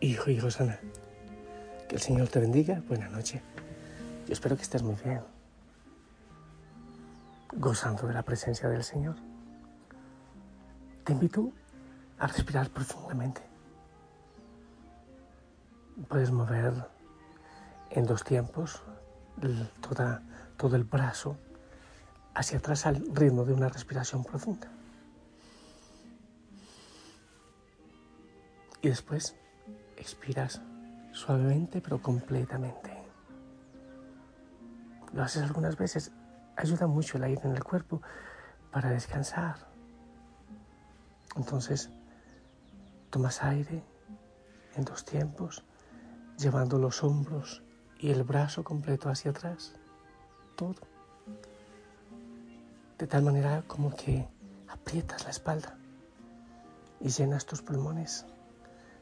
Hijo y Rosana, que el Señor te bendiga. Buenas noches. Yo espero que estés muy bien, gozando de la presencia del Señor. Te invito a respirar profundamente. Puedes mover en dos tiempos toda, todo el brazo hacia atrás al ritmo de una respiración profunda. Y después expiras suavemente pero completamente. Lo haces algunas veces, ayuda mucho el aire en el cuerpo para descansar. Entonces, tomas aire en dos tiempos, llevando los hombros y el brazo completo hacia atrás, todo. De tal manera como que aprietas la espalda y llenas tus pulmones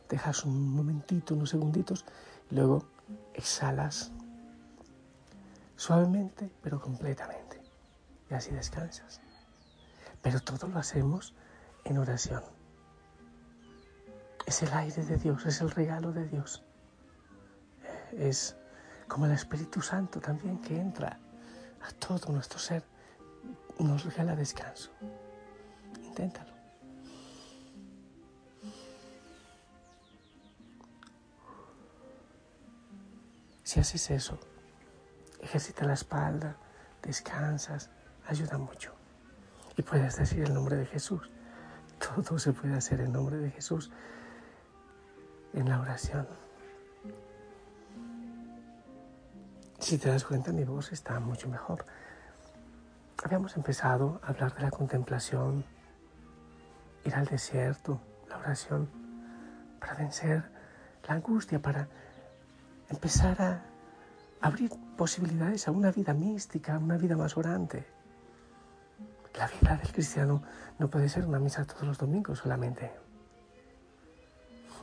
dejas un momentito, unos segunditos, y luego exhalas suavemente, pero completamente. Y así descansas. Pero todo lo hacemos en oración. Es el aire de Dios, es el regalo de Dios. Es como el Espíritu Santo también que entra a todo nuestro ser, nos regala descanso. Inténtalo. Si haces eso, ejercita la espalda, descansas, ayuda mucho. Y puedes decir el nombre de Jesús. Todo se puede hacer en nombre de Jesús en la oración. Si te das cuenta, mi voz está mucho mejor. Habíamos empezado a hablar de la contemplación, ir al desierto, la oración, para vencer la angustia, para empezar a abrir posibilidades a una vida mística, a una vida más orante. La vida del cristiano no puede ser una misa todos los domingos solamente.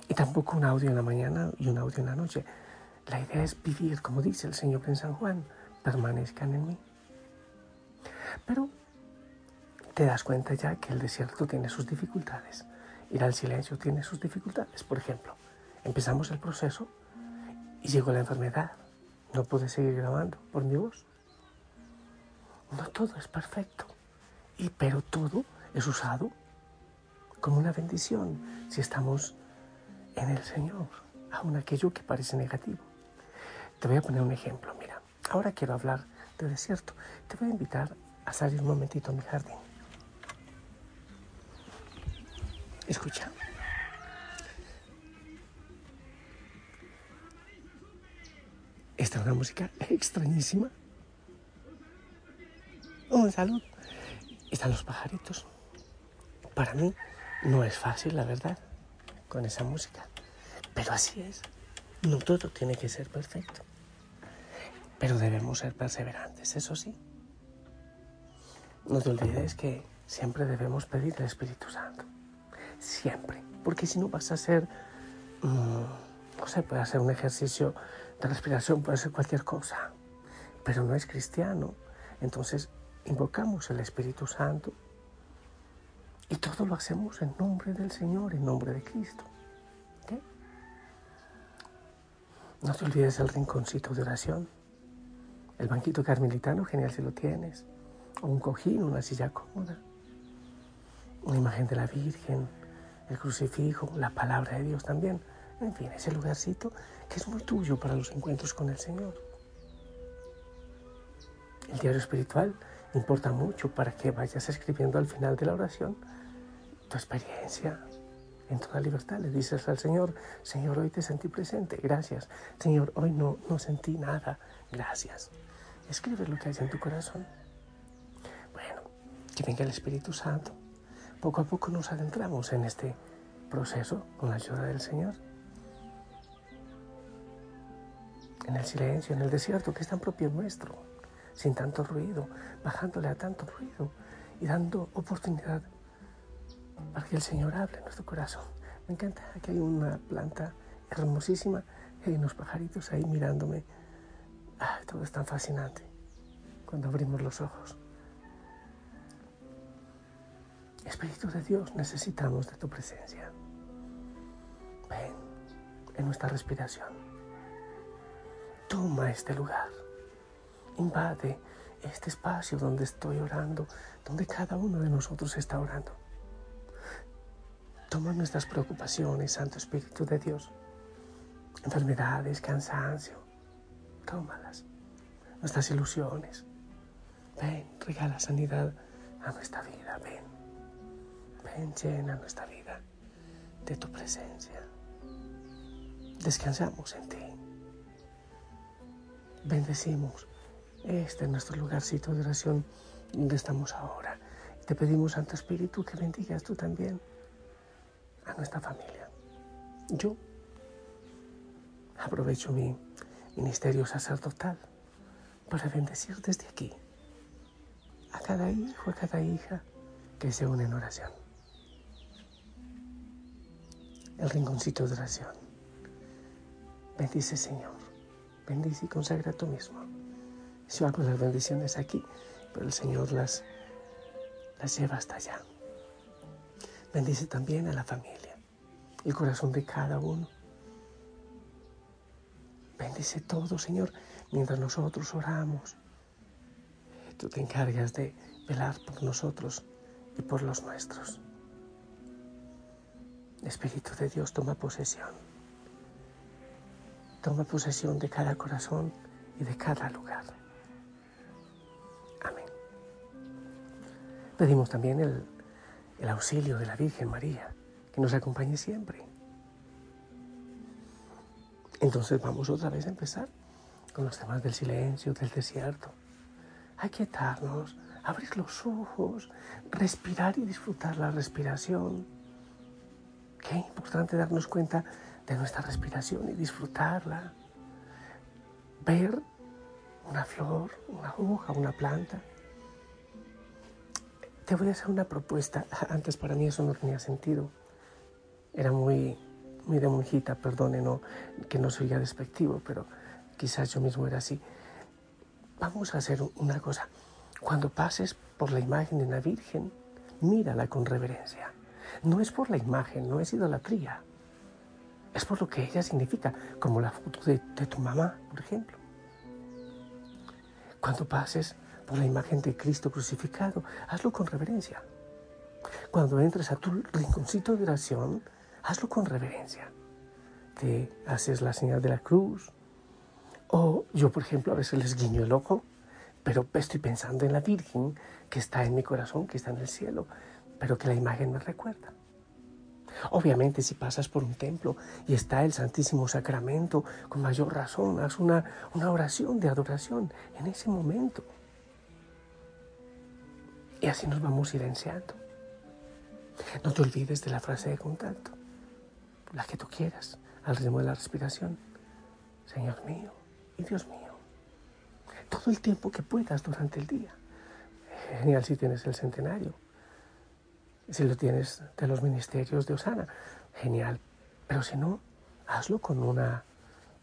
Y tampoco un audio en la mañana y un audio en la noche. La idea es vivir, como dice el Señor en San Juan, permanezcan en mí. Pero te das cuenta ya que el desierto tiene sus dificultades. Ir al silencio tiene sus dificultades. Por ejemplo, empezamos el proceso y llegó la enfermedad. No pude seguir grabando por mi voz. No todo es perfecto, y, pero todo es usado como una bendición si estamos en el Señor, aun aquello que parece negativo. Te voy a poner un ejemplo, mira, ahora quiero hablar de desierto. Te voy a invitar a salir un momentito a mi jardín. Escucha. Una música extrañísima. Un salud. Están los pajaritos. Para mí no es fácil, la verdad, con esa música. Pero así es. No todo tiene que ser perfecto. Pero debemos ser perseverantes, eso sí. No te olvides que siempre debemos pedir el Espíritu Santo. Siempre. Porque si no vas a ser... Mm, no sé, puede hacer un ejercicio de respiración, puede ser cualquier cosa, pero no es cristiano. Entonces invocamos el Espíritu Santo y todo lo hacemos en nombre del Señor, en nombre de Cristo. No te olvides del rinconcito de oración, el banquito carmelitano, genial si lo tienes, o un cojín, una silla cómoda, una imagen de la Virgen, el crucifijo, la palabra de Dios también en fin, ese lugarcito que es muy tuyo para los encuentros con el Señor. El diario espiritual importa mucho para que vayas escribiendo al final de la oración tu experiencia en toda libertad. Le dices al Señor, Señor, hoy te sentí presente, gracias. Señor, hoy no, no sentí nada, gracias. Escribe lo que hay en tu corazón. Bueno, que venga el Espíritu Santo. Poco a poco nos adentramos en este proceso con la ayuda del Señor. En el silencio, en el desierto, que es tan propio nuestro, sin tanto ruido, bajándole a tanto ruido y dando oportunidad para que el Señor hable en nuestro corazón. Me encanta, aquí hay una planta hermosísima y unos pajaritos ahí mirándome. Ah, todo es tan fascinante cuando abrimos los ojos. Espíritu de Dios, necesitamos de tu presencia. Ven, en nuestra respiración. Toma este lugar, invade este espacio donde estoy orando, donde cada uno de nosotros está orando. Toma nuestras preocupaciones, Santo Espíritu de Dios, enfermedades, cansancio, tómalas, nuestras ilusiones. Ven, regala sanidad a nuestra vida, ven, ven, llena nuestra vida de tu presencia. Descansamos en ti. Bendecimos este es nuestro lugarcito de oración donde estamos ahora. Te pedimos, Santo Espíritu, que bendigas tú también a nuestra familia. Yo aprovecho mi ministerio sacerdotal para bendecir desde aquí a cada hijo, a cada hija que se une en oración. El rinconcito de oración. Bendice, Señor. Bendice y consagra tú mismo. Yo hago las bendiciones aquí, pero el Señor las, las lleva hasta allá. Bendice también a la familia, el corazón de cada uno. Bendice todo, Señor, mientras nosotros oramos. Tú te encargas de velar por nosotros y por los nuestros. Espíritu de Dios, toma posesión. Toma posesión de cada corazón y de cada lugar. Pedimos también el, el auxilio de la Virgen María, que nos acompañe siempre. Entonces vamos otra vez a empezar con los temas del silencio, del desierto. Aquietarnos, abrir los ojos, respirar y disfrutar la respiración. Qué importante darnos cuenta de nuestra respiración y disfrutarla. Ver una flor, una hoja, una planta te voy a hacer una propuesta. Antes para mí eso no tenía sentido. Era muy, muy de monjita, perdone, no, que no soy ya despectivo, pero quizás yo mismo era así. Vamos a hacer una cosa. Cuando pases por la imagen de una virgen, mírala con reverencia. No es por la imagen, no es idolatría. Es por lo que ella significa, como la foto de, tu mamá, por ejemplo. Cuando pases por la imagen de Cristo crucificado. Hazlo con reverencia. Cuando entres a tu rinconcito de oración, hazlo con reverencia. Te haces la señal de la cruz. O yo, por ejemplo, a veces les guiño el ojo, pero estoy pensando en la Virgen que está en mi corazón, que está en el cielo, pero que la imagen me recuerda. Obviamente si pasas por un templo y está el Santísimo Sacramento, con mayor razón, haz una, una oración de adoración en ese momento. Y así nos vamos silenciando. No te olvides de la frase de contacto, la que tú quieras, al ritmo de la respiración. Señor mío y Dios mío. Todo el tiempo que puedas durante el día. Genial si tienes el centenario. Si lo tienes de los ministerios de Osana. Genial. Pero si no, hazlo con una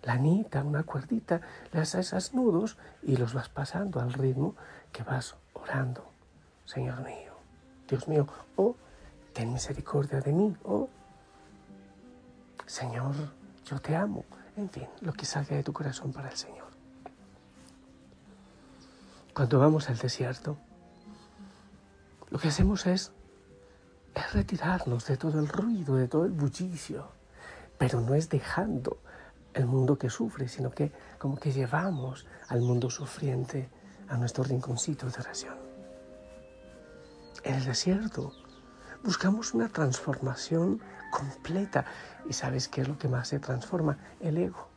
lanita, una cuerdita, le haces nudos y los vas pasando al ritmo que vas orando Señor mío, Dios mío, oh, ten misericordia de mí, oh, Señor, yo te amo, en fin, lo que salga de tu corazón para el Señor. Cuando vamos al desierto, lo que hacemos es, es retirarnos de todo el ruido, de todo el bullicio, pero no es dejando el mundo que sufre, sino que como que llevamos al mundo sufriente a nuestro rinconcito de oración en el desierto. Buscamos una transformación completa. ¿Y sabes qué es lo que más se transforma? El ego.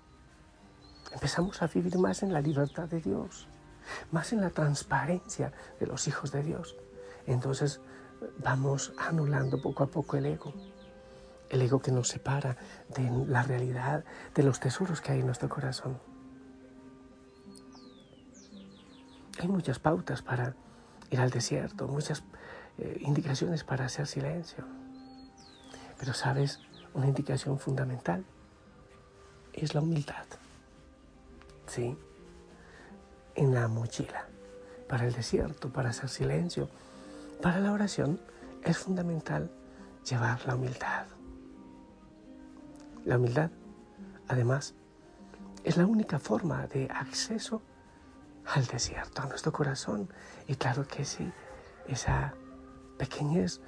Empezamos a vivir más en la libertad de Dios, más en la transparencia de los hijos de Dios. Entonces vamos anulando poco a poco el ego. El ego que nos separa de la realidad, de los tesoros que hay en nuestro corazón. Hay muchas pautas para ir al desierto, muchas eh, indicaciones para hacer silencio. Pero sabes, una indicación fundamental es la humildad. ¿Sí? En la mochila, para el desierto, para hacer silencio, para la oración, es fundamental llevar la humildad. La humildad Además, es la única forma de acceso al desierto, a nuestro corazón. Y claro que sí, esa pequeñez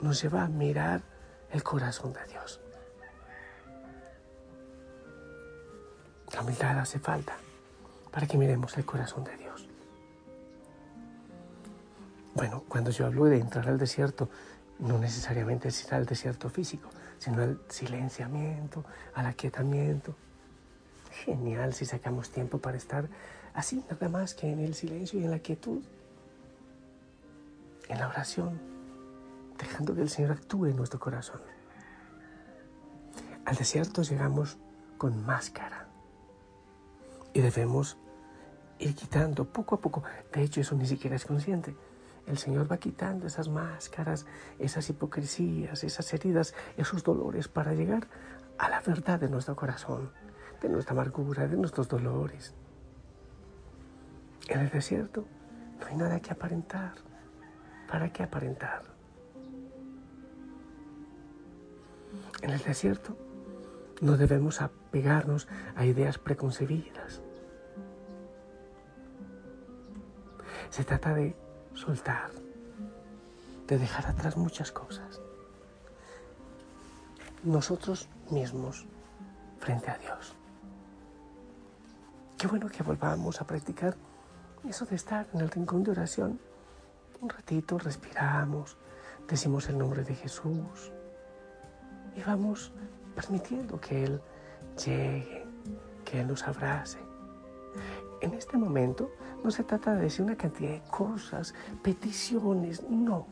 nos lleva a mirar el corazón de Dios. La humildad hace falta para que miremos el corazón de Dios. Bueno, cuando yo hablo de entrar al desierto, no necesariamente es al desierto físico, sino al silenciamiento, al aquietamiento. Genial si sacamos tiempo para estar así, nada más que en el silencio y en la quietud, en la oración, dejando que el Señor actúe en nuestro corazón. Al desierto llegamos con máscara y debemos ir quitando poco a poco. De hecho, eso ni siquiera es consciente. El Señor va quitando esas máscaras, esas hipocresías, esas heridas, esos dolores para llegar a la verdad de nuestro corazón, de nuestra amargura, de nuestros dolores. En el desierto no hay nada que aparentar. ¿Para qué aparentar? En el desierto no debemos apegarnos a ideas preconcebidas. Se trata de soltar, de dejar atrás muchas cosas. Nosotros mismos frente a Dios. Qué bueno que volvamos a practicar eso de estar en el rincón de oración. Un ratito respiramos, decimos el nombre de Jesús y vamos permitiendo que Él llegue, que Él nos abrace. En este momento no se trata de decir una cantidad de cosas, peticiones, no.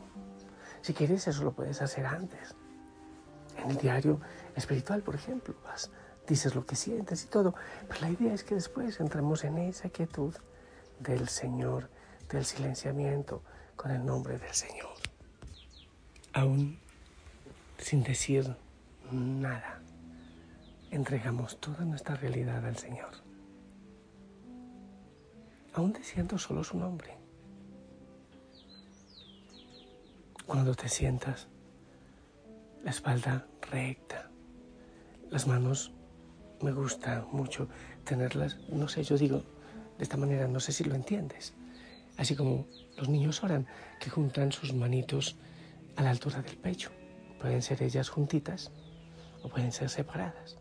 Si quieres eso lo puedes hacer antes. En el diario espiritual, por ejemplo, vas, dices lo que sientes y todo. Pero la idea es que después entremos en esa quietud del Señor, del silenciamiento con el nombre del Señor. Aún sin decir nada, entregamos toda nuestra realidad al Señor. Aún diciendo solo su nombre. Cuando te sientas, la espalda recta, las manos, me gusta mucho tenerlas, no sé, yo digo, de esta manera, no sé si lo entiendes. Así como los niños oran, que juntan sus manitos a la altura del pecho. Pueden ser ellas juntitas o pueden ser separadas.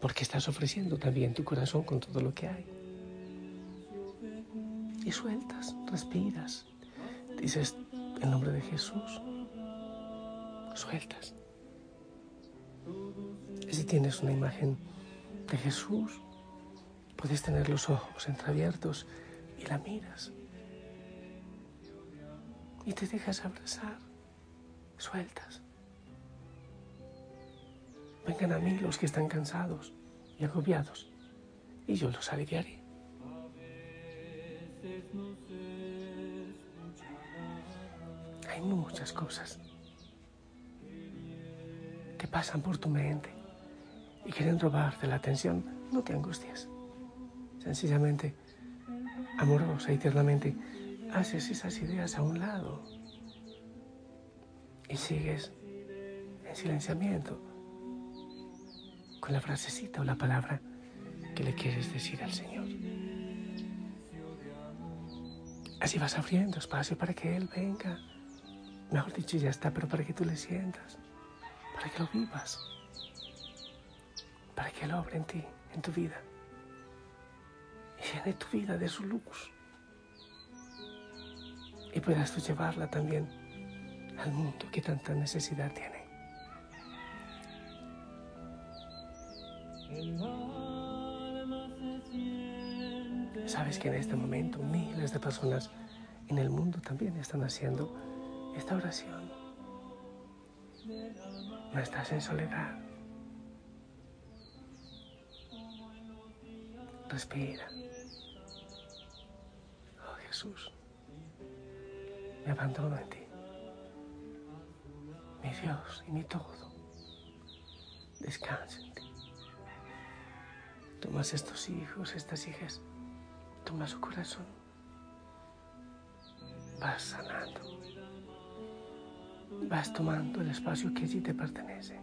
Porque estás ofreciendo también tu corazón con todo lo que hay. Y sueltas, respiras. Dices el nombre de Jesús. Sueltas. Y si tienes una imagen de Jesús, Puedes tener los ojos entreabiertos y la miras. Y te dejas abrazar. Sueltas. Vengan a mí los que están cansados y agobiados, y yo los aliviaré. Muchas cosas que pasan por tu mente y quieren robarte la atención. No te angusties sencillamente, amorosa y tiernamente, haces esas ideas a un lado y sigues en silenciamiento con la frasecita o la palabra que le quieres decir al Señor. Así vas abriendo espacio para que Él venga. Mejor dicho, ya está, pero para que tú le sientas, para que lo vivas, para que Él obre en ti, en tu vida y llene tu vida de su luz. Y puedas tú llevarla también al mundo que tanta necesidad tiene. Sabes que en este momento miles de personas en el mundo también están haciendo esta oración. No estás en soledad. Respira. Jesús, me abandono en ti. Mi Dios y mi todo. Descansa en ti. Tomas estos hijos, estas hijas, toma su corazón. Vas sanando vas tomando el espacio que sí te pertenece.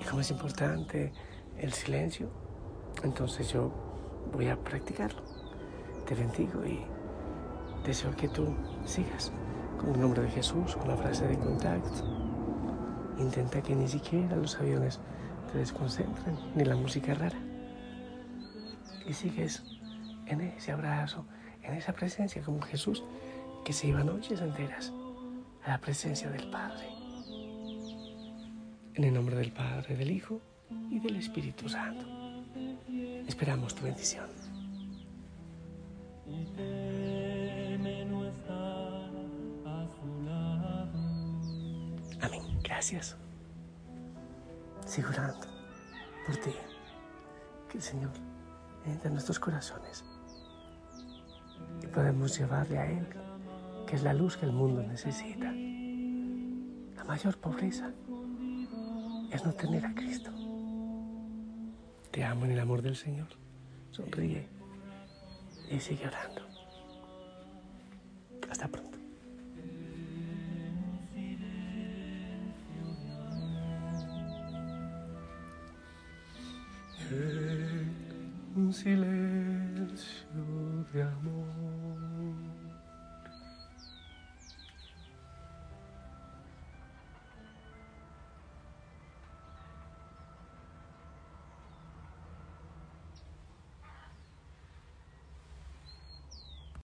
Y como es importante el silencio, entonces yo voy a practicarlo. Te bendigo y deseo que tú sigas con el nombre de Jesús, con la frase de contacto. Intenta que ni siquiera los aviones te desconcentren, ni la música rara. Y sigues en ese abrazo, en esa presencia como Jesús que se iba noches enteras a la presencia del Padre. En el nombre del Padre, del Hijo y del Espíritu Santo. Esperamos tu bendición. Amén. Gracias. Sigo orando por ti. Que el Señor entre en nuestros corazones y podemos llevarle a Él, que es la luz que el mundo necesita. La mayor pobreza es no tener a Cristo. Te amo en el amor del Señor. Sonríe y sigue orando. Hasta pronto.